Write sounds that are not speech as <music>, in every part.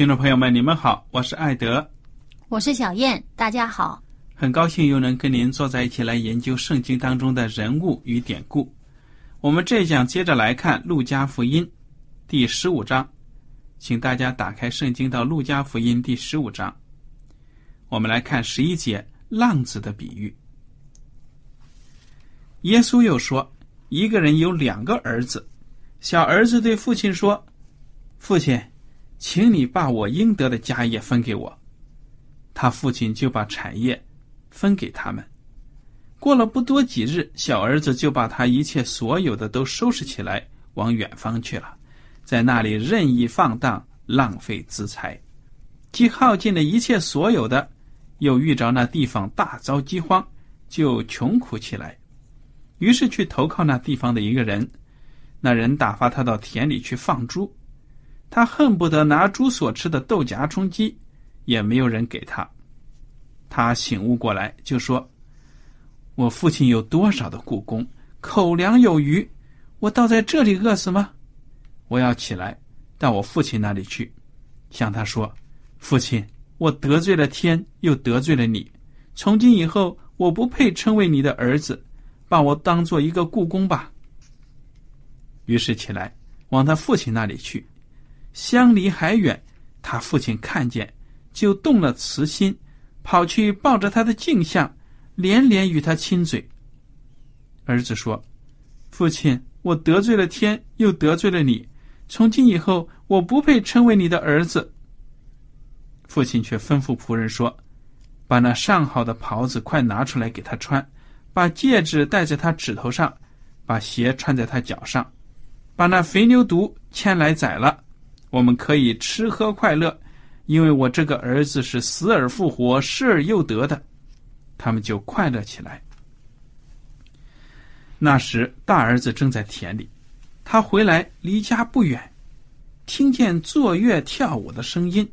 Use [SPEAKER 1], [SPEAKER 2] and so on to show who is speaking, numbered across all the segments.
[SPEAKER 1] 听众朋友们，你们好，我是艾德，
[SPEAKER 2] 我是小燕，大家好，
[SPEAKER 1] 很高兴又能跟您坐在一起来研究圣经当中的人物与典故。我们这一讲接着来看《路加福音》第十五章，请大家打开圣经到《路加福音》第十五章。我们来看十一节浪子的比喻。耶稣又说：“一个人有两个儿子，小儿子对父亲说：‘父亲，请你把我应得的家业分给我。’他父亲就把产业分给他们。”过了不多几日，小儿子就把他一切所有的都收拾起来，往远方去了，在那里任意放荡，浪费资财，既耗尽了一切所有的，又遇着那地方大遭饥荒，就穷苦起来。于是去投靠那地方的一个人，那人打发他到田里去放猪，他恨不得拿猪所吃的豆荚充饥，也没有人给他。他醒悟过来，就说。我父亲有多少的故宫，口粮有余，我倒在这里饿死吗？我要起来到我父亲那里去，向他说：“父亲，我得罪了天，又得罪了你。从今以后，我不配称为你的儿子，把我当做一个故宫吧。”于是起来往他父亲那里去，相离还远，他父亲看见，就动了慈心，跑去抱着他的镜像。连连与他亲嘴。儿子说：“父亲，我得罪了天，又得罪了你。从今以后，我不配称为你的儿子。”父亲却吩咐仆人说：“把那上好的袍子快拿出来给他穿，把戒指戴在他指头上，把鞋穿在他脚上，把那肥牛犊牵来宰了，我们可以吃喝快乐，因为我这个儿子是死而复活、失而又得的。”他们就快乐起来。那时，大儿子正在田里，他回来离家不远，听见坐月跳舞的声音，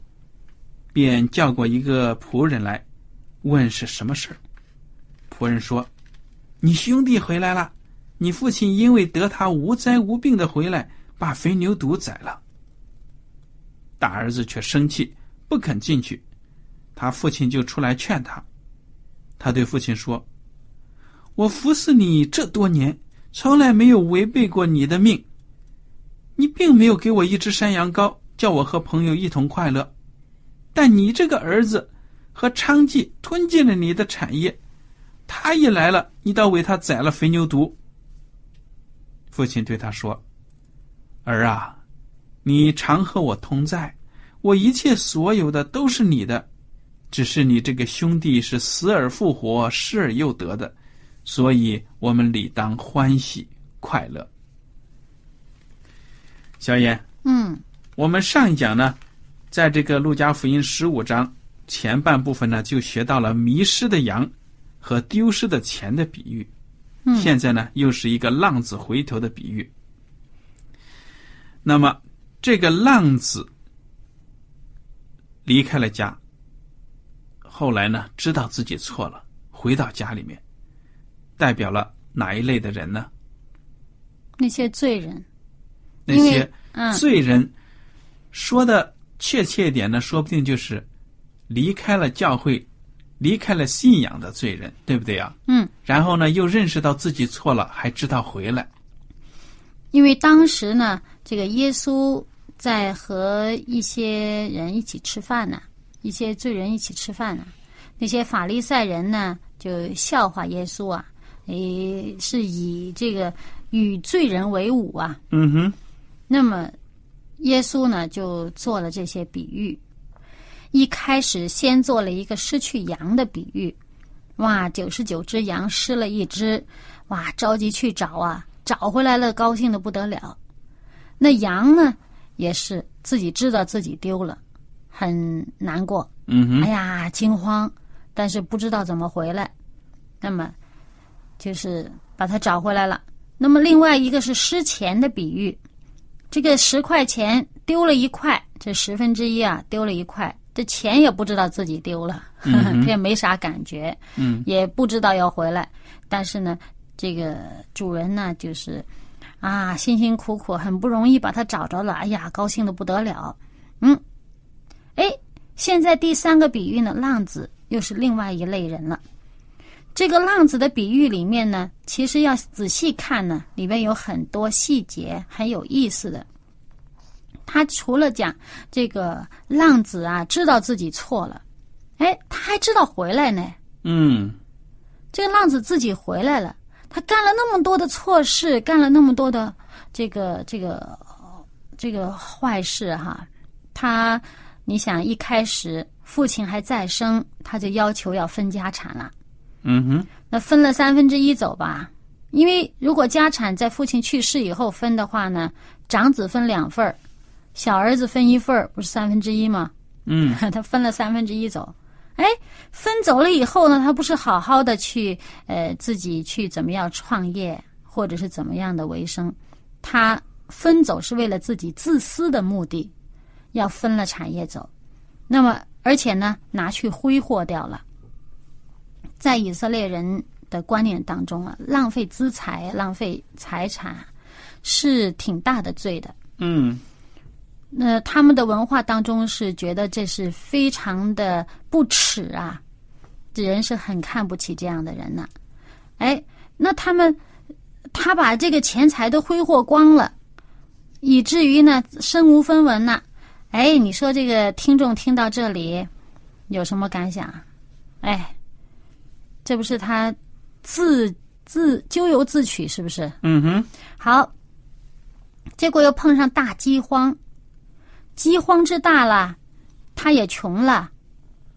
[SPEAKER 1] 便叫过一个仆人来，问是什么事仆人说：“你兄弟回来了，你父亲因为得他无灾无病的回来，把肥牛犊宰了。”大儿子却生气，不肯进去，他父亲就出来劝他。他对父亲说：“我服侍你这多年，从来没有违背过你的命。你并没有给我一只山羊羔，叫我和朋友一同快乐。但你这个儿子和娼妓吞进了你的产业，他一来了，你倒为他宰了肥牛犊。”父亲对他说：“儿啊，你常和我同在，我一切所有的都是你的。”只是你这个兄弟是死而复活、失而又得的，所以我们理当欢喜快乐。小燕，
[SPEAKER 2] 嗯，
[SPEAKER 1] 我们上一讲呢，在这个路加福音十五章前半部分呢，就学到了迷失的羊和丢失的钱的比喻。
[SPEAKER 2] 嗯
[SPEAKER 1] 现在呢，又是一个浪子回头的比喻。那么，这个浪子离开了家，后来呢，知道自己错了，回到家里面，代表了哪一类的人呢？
[SPEAKER 2] 那些罪人，
[SPEAKER 1] 那些
[SPEAKER 2] 嗯
[SPEAKER 1] 罪人，说的确切一点呢，说不定就是离开了教会、离开了信仰的罪人，对不对啊？
[SPEAKER 2] 嗯，
[SPEAKER 1] 然后呢，又认识到自己错了，还知道回来。
[SPEAKER 2] 因为当时呢，这个耶稣在和一些人一起吃饭呢，一些罪人一起吃饭呢，那些法利赛人呢就笑话耶稣啊，诶，是以这个与罪人为伍啊。
[SPEAKER 1] 嗯哼，
[SPEAKER 2] 那么，耶稣呢就做了这些比喻。一开始先做了一个失去羊的比喻，哇，九十九只羊失了一只，哇，着急去找啊，找回来了，高兴的不得了。那羊呢，也是自己知道自己丢了，很难过，哎呀，惊慌，但是不知道怎么回来。那么，就是把它找回来了。那么另外一个是失钱的比喻，这个十块钱丢了一块，这十分之一啊丢了一块，这钱也不知道自己丢了，<laughs> 他也没啥感觉，
[SPEAKER 1] 嗯，
[SPEAKER 2] 也不知道要回来。但是呢，这个主人呢，就是啊，辛辛苦苦，很不容易把它找着了，哎呀，高兴的不得了。嗯，哎，现在第三个比喻呢，浪子又是另外一类人了。这个浪子的比喻里面呢，其实要仔细看呢，里面有很多细节很有意思的。他除了讲这个浪子啊，知道自己错了，哎，他还知道回来呢。
[SPEAKER 1] 嗯
[SPEAKER 2] 这个浪子自己回来了，他干了那么多的错事，干了那么多的这个这个呃这个坏事哈。他，你想一开始父亲还在生，他就要求要分家产了。
[SPEAKER 1] 嗯哼，
[SPEAKER 2] 那分了三分之一走吧，因为如果家产在父亲去世以后分的话呢，长子分两份儿，小儿子分一份儿，不是三分之一吗？
[SPEAKER 1] 嗯，<laughs>
[SPEAKER 2] 他分了三分之一走。哎，分走了以后呢，他不是好好的去呃自己去怎么样创业，或者是怎么样的为生，他分走是为了自己自私的目的，要分了产业走。那么而且呢，拿去挥霍掉了。在以色列人的观念当中啊，浪费资财、浪费财产是挺大的罪的。
[SPEAKER 1] 嗯
[SPEAKER 2] 那他们的文化当中是觉得这是非常的不耻啊，这人是很看不起这样的人呢、哎，那他们他把这个钱财都挥霍光了，以至于呢身无分文呐、哎，你说这个听众听到这里有什么感想？哎，这不是他自自咎由自取，是不是？
[SPEAKER 1] 嗯哼，
[SPEAKER 2] 好，结果又碰上大饥荒，饥荒之大了，他也穷了，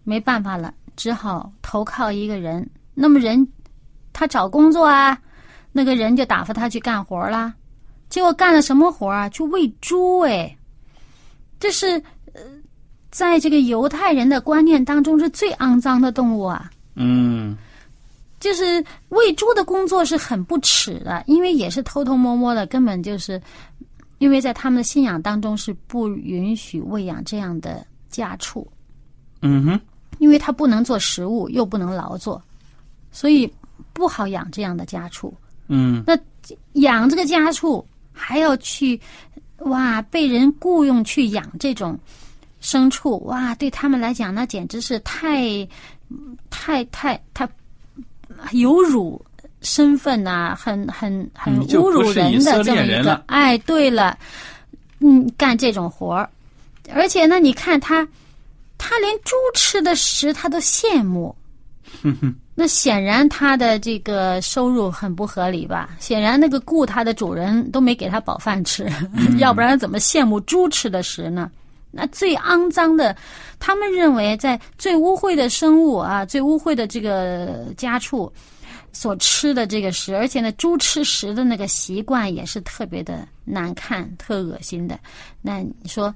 [SPEAKER 2] 没办法了，只好投靠一个人。那么人他找工作啊，那个人就打发他去干活啦。结果干了什么活啊？去喂猪哎，这是呃，在这个犹太人的观念当中是最肮脏的动物啊。
[SPEAKER 1] 嗯
[SPEAKER 2] 就是喂猪的工作是很不耻的，因为也是偷偷摸摸的，根本就是因为在他们的信仰当中是不允许喂养这样的家畜，
[SPEAKER 1] 嗯哼，
[SPEAKER 2] 因为它不能做食物，又不能劳作，所以不好养这样的家畜。
[SPEAKER 1] 嗯。
[SPEAKER 2] 那养这个家畜还要去哇，被人雇佣去养这种牲畜，哇，对他们来讲那简直是太太太太有辱身份呐、很很很侮辱人的这么一。个哎，对了，嗯，干这种活儿，而且呢，你看他，他连猪吃的食他都羡慕。<laughs> 那显然他的这个收入很不合理吧？显然那个雇他的主人都没给他饱饭吃，<laughs> 要不然怎么羡慕猪吃的食呢？那最肮脏的，他们认为在最污秽的生物啊，最污秽的这个家畜所吃的这个食，而且呢，猪吃食的那个习惯也是特别的难看、特恶心的。那你说，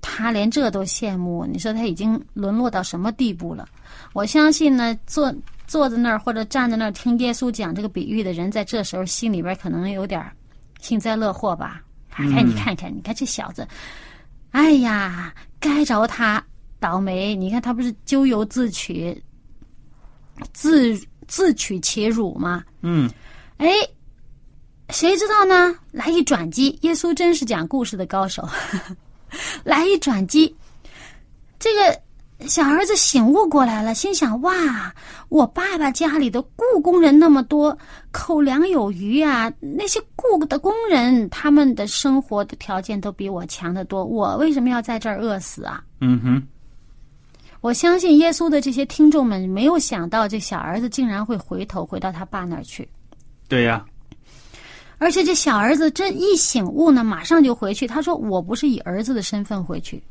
[SPEAKER 2] 他连这都羡慕，你说他已经沦落到什么地步了？我相信呢，坐坐在那儿或者站在那儿听耶稣讲这个比喻的人，在这时候心里边可能有点幸灾乐祸吧。哎，你看看，你看这小子，哎呀，该着他倒霉！你看他不是咎由自取，自自取其辱嘛？
[SPEAKER 1] 嗯，
[SPEAKER 2] 哎，谁知道呢？来一转机，耶稣真是讲故事的高手。<laughs> 来一转机，这个小儿子醒悟过来了，心想：哇，我爸爸家里的雇工人那么多，口粮有余啊！那些雇的工人，他们的生活的条件都比我强得多，我为什么要在这儿饿死啊？
[SPEAKER 1] 嗯哼，
[SPEAKER 2] 我相信耶稣的这些听众们没有想到，这小儿子竟然会回头回到他爸那儿去。
[SPEAKER 1] 对呀、
[SPEAKER 2] 而且这小儿子这一醒悟呢，马上就回去。他说：“我不是以儿子的身份回去，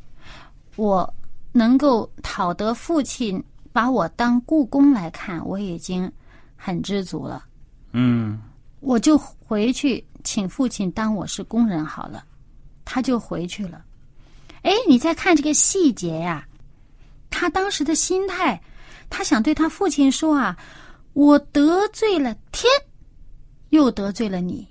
[SPEAKER 2] 我能够讨得父亲把我当故宫来看，我已经很知足了。
[SPEAKER 1] 嗯
[SPEAKER 2] 我就回去请父亲当我是工人好了。”他就回去了。哎，你再看这个细节呀，他当时的心态，他想对他父亲说啊：“我得罪了天，又得罪了你。”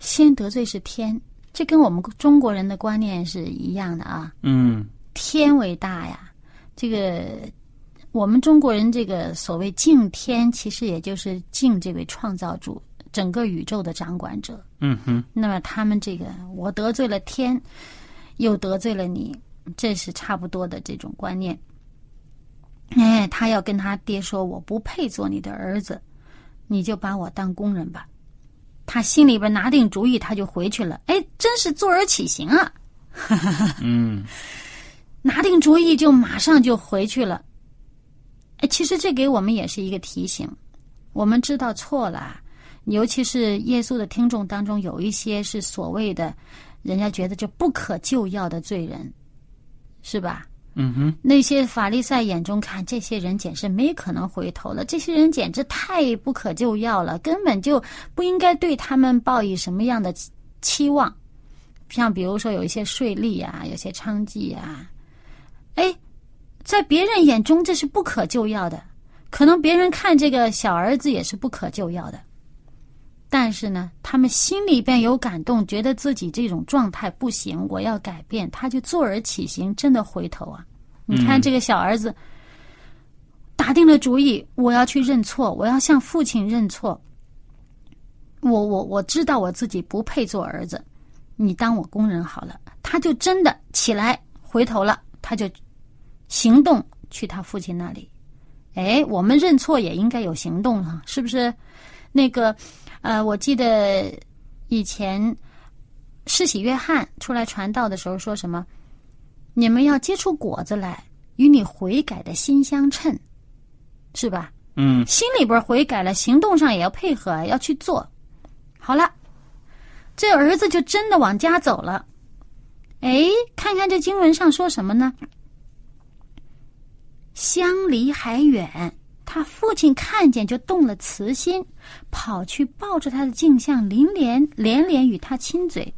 [SPEAKER 2] 先得罪是天，这跟我们中国人的观念是一样的啊。
[SPEAKER 1] 嗯
[SPEAKER 2] 天为大呀，这个我们中国人这个所谓敬天，其实也就是敬这位创造主，整个宇宙的掌管者。
[SPEAKER 1] 嗯哼，
[SPEAKER 2] 那么他们这个我得罪了天，又得罪了你，这是差不多的这种观念。哎，他要跟他爹说：“我不配做你的儿子，你就把我当工人吧。”他心里边拿定主意，他就回去了。哎，真是坐而起行啊！
[SPEAKER 1] 嗯
[SPEAKER 2] 拿定主意就马上就回去了。哎，其实这给我们也是一个提醒，我们知道错了，尤其是耶稣的听众当中有一些是所谓的，人家觉得就不可救药的罪人，是吧？
[SPEAKER 1] 嗯哼，
[SPEAKER 2] 那些法利赛眼中看，这些人简直没可能回头了，这些人简直太不可救药了，根本就不应该对他们抱以什么样的期期望。像比如说有一些税吏啊，有些娼妓啊，哎，在别人眼中这是不可救药的，可能别人看这个小儿子也是不可救药的，但是呢，他们心里边有感动，觉得自己这种状态不行，我要改变，他就坐而起行，真的回头啊！你看这个小儿子，打定了主意，我要去认错，我要向父亲认错。我我我知道我自己不配做儿子，你当我工人好了。他就真的起来回头了，他就行动去他父亲那里。哎，我们认错也应该有行动啊，是不是？那个，呃，我记得以前施洗约翰出来传道的时候说什么？你们要结出果子来，与你悔改的心相称，是吧？
[SPEAKER 1] 嗯
[SPEAKER 2] 心里边悔改了，行动上也要配合，要去做。好了，这儿子就真的往家走了。哎，看看这经文上说什么呢？相离还远，他父亲看见就动了慈心，跑去抱着他的镜像，连连连连与他亲嘴。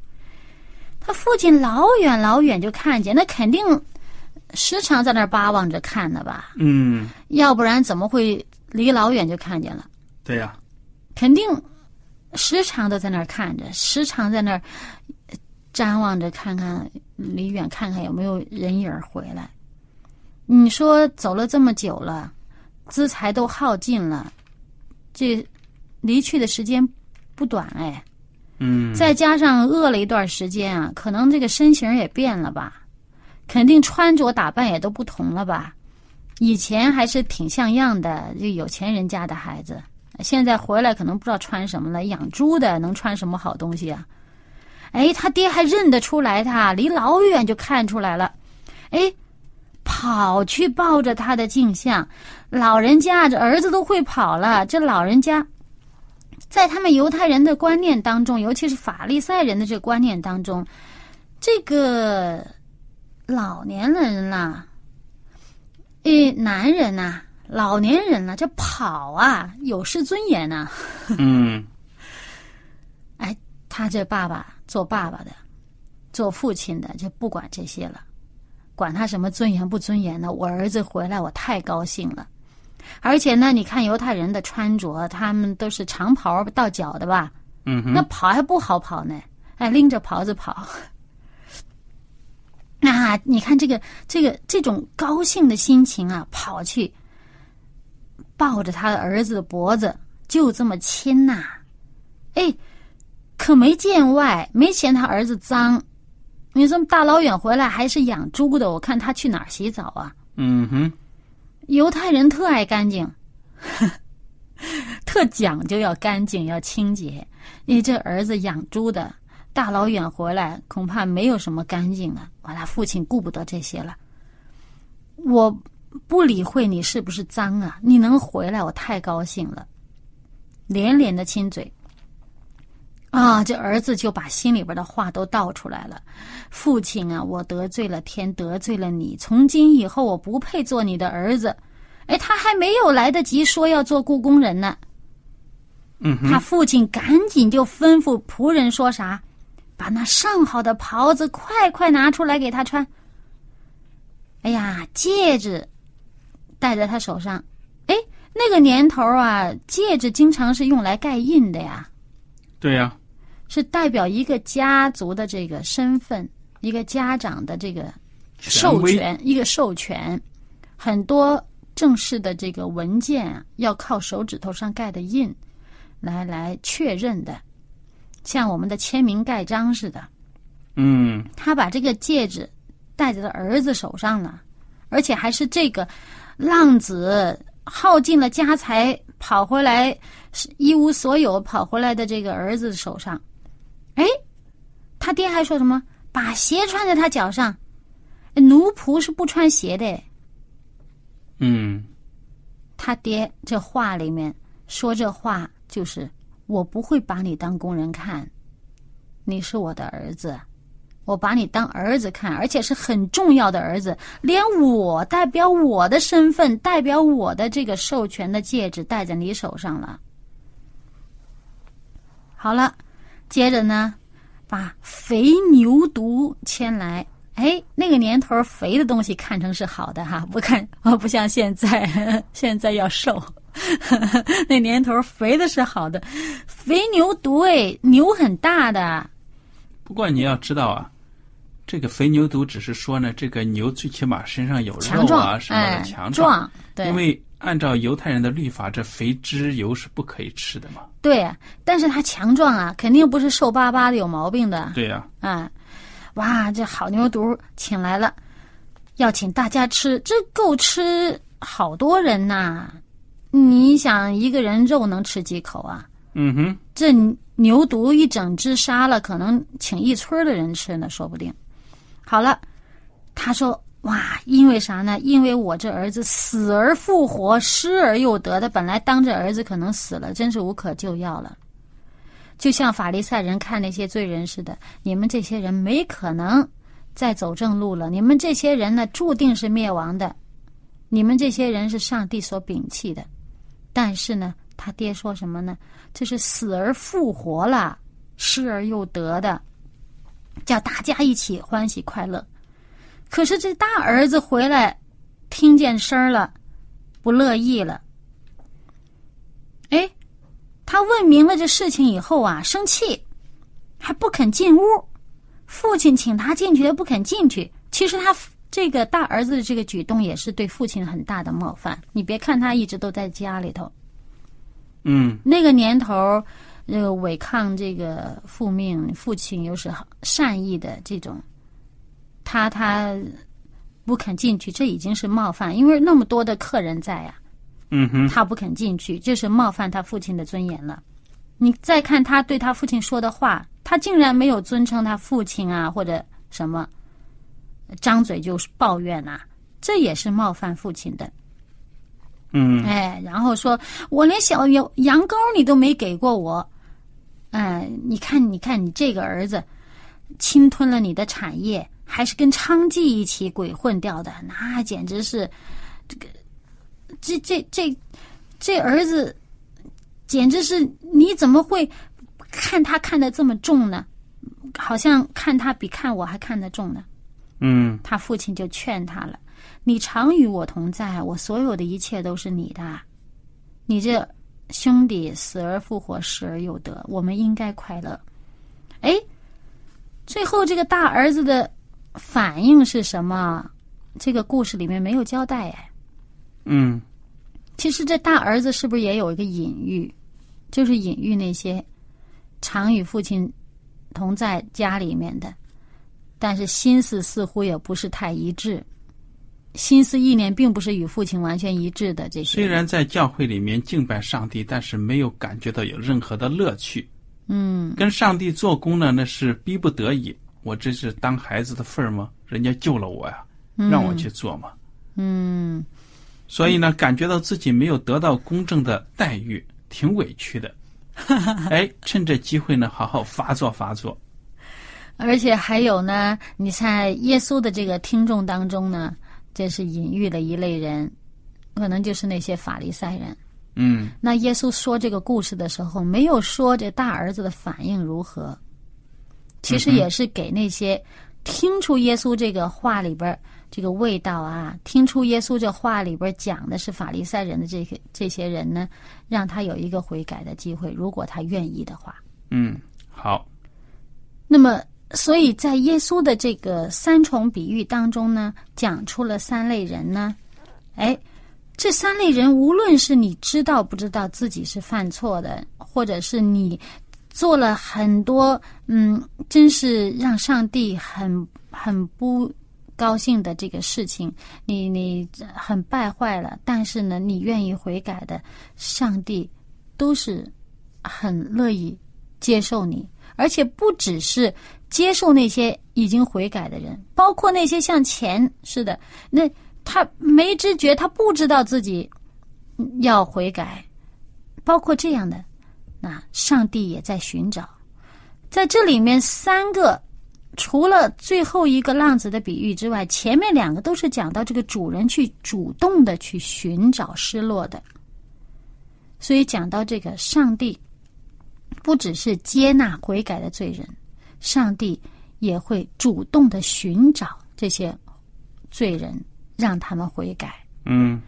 [SPEAKER 2] 他父亲老远老远就看见，那肯定时常在那儿巴望着看呢吧？
[SPEAKER 1] 嗯，
[SPEAKER 2] 要不然怎么会离老远就看见了？
[SPEAKER 1] 对呀、
[SPEAKER 2] 肯定时常都在那儿看着，时常在那儿呃瞻望着，看看离远看看有没有人影儿回来。你说走了这么久了，资财都耗尽了，这离去的时间不短哎。
[SPEAKER 1] 嗯，
[SPEAKER 2] 再加上饿了一段时间啊，可能这个身形也变了吧，肯定穿着打扮也都不同了吧。以前还是挺像样的，就有钱人家的孩子，现在回来可能不知道穿什么了。养猪的能穿什么好东西啊？哎，他爹还认得出来他，离老远就看出来了。哎，跑去抱着他的镜像，老人家这儿子都会跑了，这老人家。在他们犹太人的观念当中，尤其是法利赛人的这个观念当中，这个老年人啦，诶，男人呐、老年人呐、这跑啊，有失尊严呐、
[SPEAKER 1] 嗯 <laughs>
[SPEAKER 2] 哎，他这爸爸做爸爸的，做父亲的就不管这些了，管他什么尊严不尊严的。我儿子回来，我太高兴了。而且呢，你看犹太人的穿着，他们都是长袍到脚的吧？
[SPEAKER 1] 嗯哼，
[SPEAKER 2] 那跑还不好跑呢，哎，拎着袍子跑。<laughs> 啊，你看这个这个这种高兴的心情啊，跑去抱着他的儿子的脖子，就这么亲呐、哎，可没见外，没嫌他儿子脏。你这么大老远回来还是养猪的，我看他去哪儿洗澡啊？
[SPEAKER 1] 嗯哼，
[SPEAKER 2] 犹太人特爱干净，特讲究要干净要清洁。你这儿子养猪的，大老远回来，恐怕没有什么干净了。完了，父亲顾不得这些了。我不理会你是不是脏啊，你能回来，我太高兴了。连连的亲嘴。啊，这儿子就把心里边的话都倒出来了。父亲啊，我得罪了天，得罪了你。从今以后，我不配做你的儿子。哎，他还没有来得及说要做故宫人呢，
[SPEAKER 1] 嗯，
[SPEAKER 2] 他父亲赶紧就吩咐仆人说啥，把那上好的袍子快快拿出来给他穿。哎呀，戒指戴在他手上，哎，那个年头啊，戒指经常是用来盖印的呀。
[SPEAKER 1] 对呀、
[SPEAKER 2] 是代表一个家族的这个身份，一个家长的这个授权，一个授权。很多正式的这个文件啊，要靠手指头上盖的印来来确认的，像我们的签名盖章似的。
[SPEAKER 1] 嗯，
[SPEAKER 2] 他把这个戒指戴在了儿子手上了，而且还是这个浪子耗尽了家财跑回来，一无所有跑回来的这个儿子手上。哎，他爹还说什么？把鞋穿在他脚上。奴仆是不穿鞋的。
[SPEAKER 1] 嗯，
[SPEAKER 2] 他爹这话里面说这话就是我不会把你当工人看，你是我的儿子，我把你当儿子看，而且是很重要的儿子，连我代表我的身份，代表我的这个授权的戒指戴在你手上了。好了，接着呢，把肥牛犊牵来。哎，那个年头，肥的东西看成是好的哈，不看啊，<laughs> 不像现在，<laughs> 现在要瘦。<laughs> 那年头肥的是好的，肥牛犊哎，牛很大的，
[SPEAKER 1] 不过你要知道啊，这个肥牛犊只是说呢，这个牛最起码身上有肉啊什么的
[SPEAKER 2] 哎，
[SPEAKER 1] 强
[SPEAKER 2] 壮，对，
[SPEAKER 1] 因为按照犹太人的律法，这肥脂油是不可以吃的嘛。
[SPEAKER 2] 对，但是他强壮啊，肯定不是瘦巴巴的有毛病的，
[SPEAKER 1] 对呀、
[SPEAKER 2] 啊，哇，这好牛犊请来了，要请大家吃，这够吃好多人呐、你想一个人肉能吃几口啊？
[SPEAKER 1] 嗯哼，
[SPEAKER 2] 这牛犊一整只杀了，可能请一村的人吃呢，说不定。好了，他说：“哇，因为啥呢？因为我这儿子死而复活，失而又得的，本来当着儿子可能死了，真是无可救药了。就像法利赛人看那些罪人似的，你们这些人没可能再走正路了，你们这些人呢，注定是灭亡的，你们这些人是上帝所摒弃的。但是呢，他爹说什么呢？这是死而复活了，失而又得的，叫大家一起欢喜快乐。可是这大儿子回来，听见声儿了，不乐意了。哎，他问明了这事情以后啊，生气，还不肯进屋。父亲请他进去，他不肯进去。其实他这个大儿子的这个举动也是对父亲很大的冒犯。你别看他一直都在家里头，
[SPEAKER 1] 嗯
[SPEAKER 2] 那个年头儿，这个违抗这个父命，父亲又是善意的这种，他他不肯进去，这已经是冒犯，因为那么多的客人在呀、
[SPEAKER 1] 嗯哼，
[SPEAKER 2] 他不肯进去，这是冒犯他父亲的尊严了。你再看他对他父亲说的话，他竟然没有尊称他父亲啊，或者什么，张嘴就是抱怨呐、这也是冒犯父亲的。
[SPEAKER 1] 嗯
[SPEAKER 2] 哎，然后说我连小羊羊羔你都没给过我，哎，你看，你看你这个儿子，侵吞了你的产业，还是跟娼妓一起鬼混掉的，那简直是这个，这这这这儿子，简直是你怎么会看他看得这么重呢？好像看他比看我还看得重呢。
[SPEAKER 1] 嗯
[SPEAKER 2] 他父亲就劝他了：“你常与我同在，我所有的一切都是你的。你这兄弟死而复活，失而又得，我们应该快乐。哎，最后这个大儿子的反应是什么？这个故事里面没有交代哎。
[SPEAKER 1] 嗯，
[SPEAKER 2] 其实这大儿子是不是也有一个隐喻？就是隐喻那些常与父亲同在家里面的，但是心思似乎也不是太一致，心思意念并不是与父亲完全一致的这些。
[SPEAKER 1] 虽然在教会里面敬拜上帝，但是没有感觉到有任何的乐趣。
[SPEAKER 2] 嗯
[SPEAKER 1] 跟上帝做工呢，那是逼不得已。我这是当孩子的份儿吗？人家救了我呀，让我去做嘛。
[SPEAKER 2] 嗯
[SPEAKER 1] 所以呢，感觉到自己没有得到公正的待遇，挺委屈的。<laughs> 哎，趁这机会呢，好好发作发作。
[SPEAKER 2] 而且还有呢，你在耶稣的这个听众当中呢，这是隐喻的一类人，可能就是那些法利赛人。
[SPEAKER 1] 嗯
[SPEAKER 2] 那耶稣说这个故事的时候，没有说这大儿子的反应如何，其实也是给那些听出耶稣这个话里边这个味道啊，听出耶稣这话里边讲的是法利赛人的这些这些人呢，让他有一个悔改的机会，如果他愿意的话。
[SPEAKER 1] 嗯，好，
[SPEAKER 2] 那么，所以在耶稣的这个三重比喻当中呢，讲出了三类人呢。哎，这三类人，无论是你知道不知道自己是犯错的，或者是你做了很多嗯，真是让上帝很很不高兴的这个事情，你你很败坏了，但是呢，你愿意悔改的，上帝都是很乐意接受你，而且不只是接受那些已经悔改的人，包括那些像钱似的，那他没知觉，他不知道自己要悔改，包括这样的，那上帝也在寻找。在这里面，三个除了最后一个浪子的比喻之外，前面两个都是讲到这个主人去主动的去寻找失落的，所以讲到这个上帝。不只是接纳悔改的罪人，上帝也会主动的寻找这些罪人，让他们悔改。
[SPEAKER 1] 嗯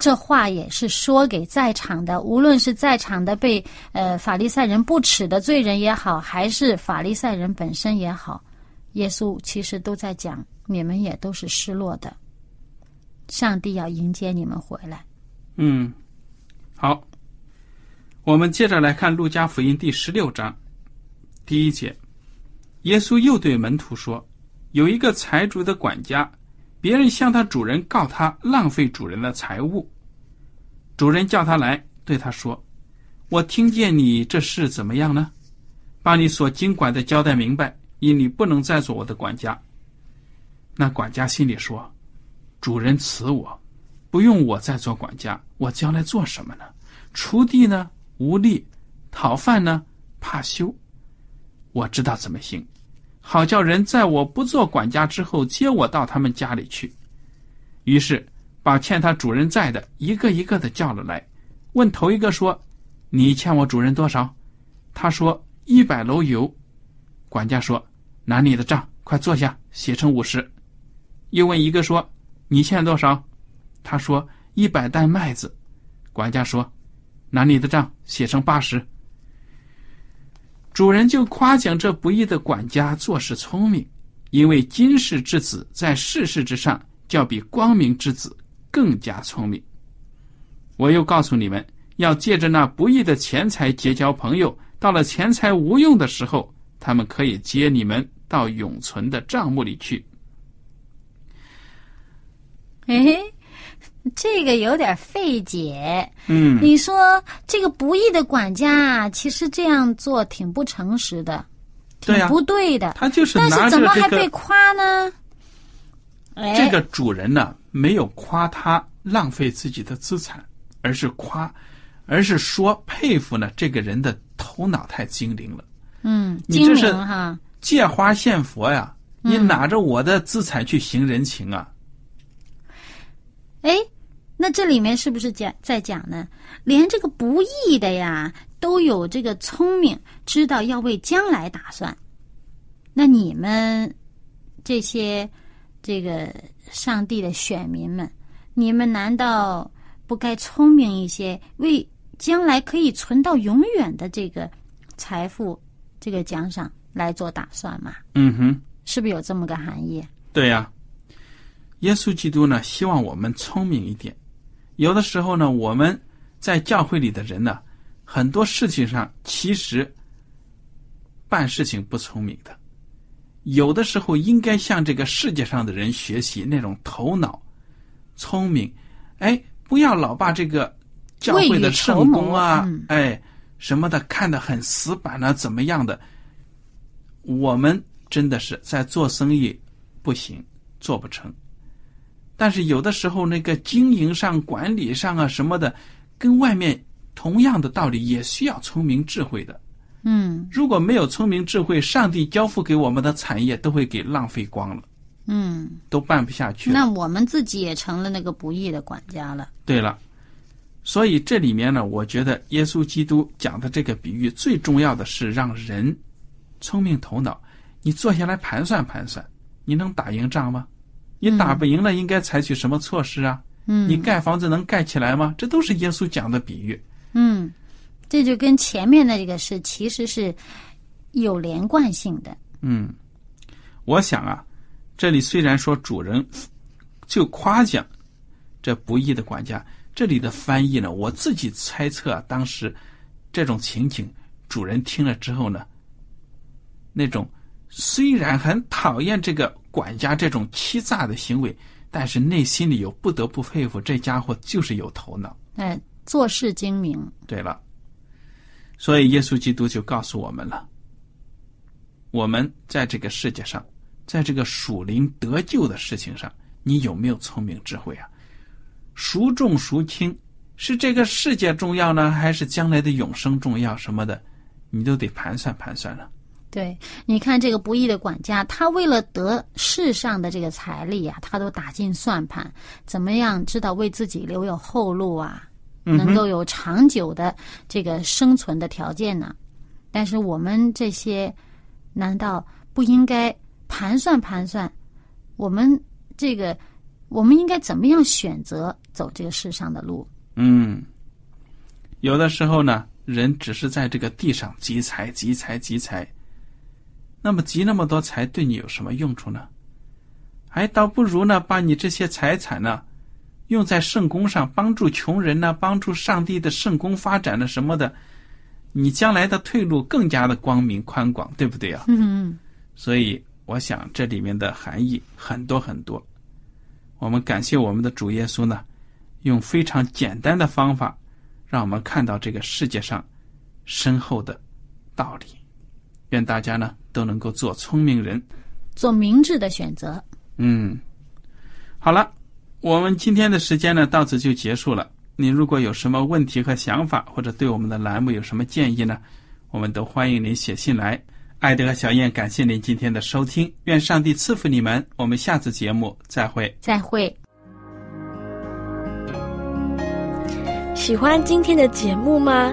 [SPEAKER 2] 这话也是说给在场的，无论是在场的被呃法利赛人不耻的罪人也好，还是法利赛人本身也好，耶稣其实都在讲，你们也都是失落的，上帝要迎接你们回来。
[SPEAKER 1] 嗯，好，我们接着来看《路加福音》第十六章。第一节，耶稣又对门徒说：“有一个财主的管家，别人向他主人告他浪费主人的财物，主人叫他来，对他说：‘我听见你这事怎么样呢？把你所经管的交代明白，因你不能再做我的管家。’那管家心里说：‘主人辞我，不用我再做管家，我将来做什么呢？锄地呢，无力；讨饭呢，怕羞。我知道怎么行，好叫人在我不做管家之后接我到他们家里去。于是把欠他主人债的一个一个的叫了来，问头一个说：“你欠我主人多少？”他说：“一百篓油。”管家说：“拿你的账，快坐下，写成五十。”又问一个说：“你欠多少？”他说：“一百担麦子。”管家说：“拿你的账，写成八十。”主人就夸奖这不义的管家做事聪明，因为今世之子在世事之上，较比光明之子更加聪明。我又告诉你们，要借着那不义的钱财结交朋友，到了钱财无用的时候，他们可以接你们到永存的账目里去。
[SPEAKER 2] 嘿，这个有点费解。
[SPEAKER 1] 嗯，
[SPEAKER 2] 你说这个不义的管家啊，其实这样做挺不诚实的，挺不对的。
[SPEAKER 1] 他就是
[SPEAKER 2] 但是怎么还被夸呢？哎，
[SPEAKER 1] 这个主人呢，没有夸他浪费自己的资产，而是夸，而是说佩服呢这个人的头脑太精灵了，
[SPEAKER 2] 嗯，精
[SPEAKER 1] 你这是
[SPEAKER 2] 哈，
[SPEAKER 1] 借花献佛呀！你
[SPEAKER 2] 嗯
[SPEAKER 1] 拿着我的资产去行人情啊？
[SPEAKER 2] 哎，那这里面是不是讲在讲呢？连这个不义的呀，都有这个聪明，知道要为将来打算。那你们这些这个上帝的选民们，你们难道不该聪明一些，为将来可以存到永远的这个财富、这个奖赏来做打算吗？
[SPEAKER 1] 嗯哼，
[SPEAKER 2] 是不是有这么个含义？
[SPEAKER 1] 对呀、耶稣基督呢，希望我们聪明一点。有的时候呢，我们在教会里的人呢，很多事情上其实办事情不聪明的。有的时候应该向这个世界上的人学习那种头脑聪明，哎，不要老把这个教会的圣公啊，哎什么的看得很死板啊，怎么样的？我们真的是在做生意不行，做不成。但是有的时候那个经营上、管理上啊什么的，跟外面同样的道理，也需要聪明智慧的。
[SPEAKER 2] 嗯
[SPEAKER 1] 如果没有聪明智慧，上帝交付给我们的产业都会给浪费光了，
[SPEAKER 2] 嗯，
[SPEAKER 1] 都办不下去了。
[SPEAKER 2] 那我们自己也成了那个不义的管家了。
[SPEAKER 1] 对了，所以这里面呢，我觉得耶稣基督讲的这个比喻，最重要的是让人聪明头脑。你坐下来盘算盘算，你能打赢仗吗？你打不赢了，应该采取什么措施啊？
[SPEAKER 2] 嗯，
[SPEAKER 1] 你盖房子能盖起来吗？这都是耶稣讲的比喻。
[SPEAKER 2] 嗯，这就跟前面的这个是其实是有连贯性的。
[SPEAKER 1] 嗯，我想啊，这里虽然说主人就夸奖这不义的管家，这里的翻译呢，我自己猜测啊，当时这种情景，主人听了之后呢，那种虽然很讨厌这个管家这种欺诈的行为，但是内心里又不得不佩服这家伙就是有头脑。
[SPEAKER 2] 哎，做事精明。
[SPEAKER 1] 对了，所以耶稣基督就告诉我们了：我们在这个世界上，在这个属灵得救的事情上，你有没有聪明智慧啊？孰重孰轻？是这个世界重要呢，还是将来的永生重要？什么的，你都得盘算盘算了。
[SPEAKER 2] 对，你看这个不义的管家，他为了得世上的这个财力啊，他都打尽算盘，怎么样知道为自己留有后路啊，能够有长久的这个生存的条件呢？但是我们这些，难道不应该盘算盘算？我们这个，我们应该怎么样选择走这个世上的路？
[SPEAKER 1] 嗯，有的时候呢，人只是在这个地上积财、积财、积财，那么集那么多财对你有什么用处呢？还倒不如呢，把你这些财产呢，用在圣功上，帮助穷人呢，帮助上帝的圣功发展了什么的，你将来的退路更加的光明宽广，对不对啊？
[SPEAKER 2] 嗯
[SPEAKER 1] 所以我想这里面的含义很多很多。我们感谢我们的主耶稣呢，用非常简单的方法，让我们看到这个世界上深厚的道理。愿大家呢都能够做聪明人。
[SPEAKER 2] 做明智的选择。
[SPEAKER 1] 嗯，好了，我们今天的时间呢到此就结束了。您如果有什么问题和想法，或者对我们的栏目有什么建议呢，我们都欢迎您写信来。艾德和小燕，感谢您今天的收听，愿上帝赐福你们。我们下次节目再会。
[SPEAKER 2] 再会。
[SPEAKER 3] 喜欢今天的节目吗？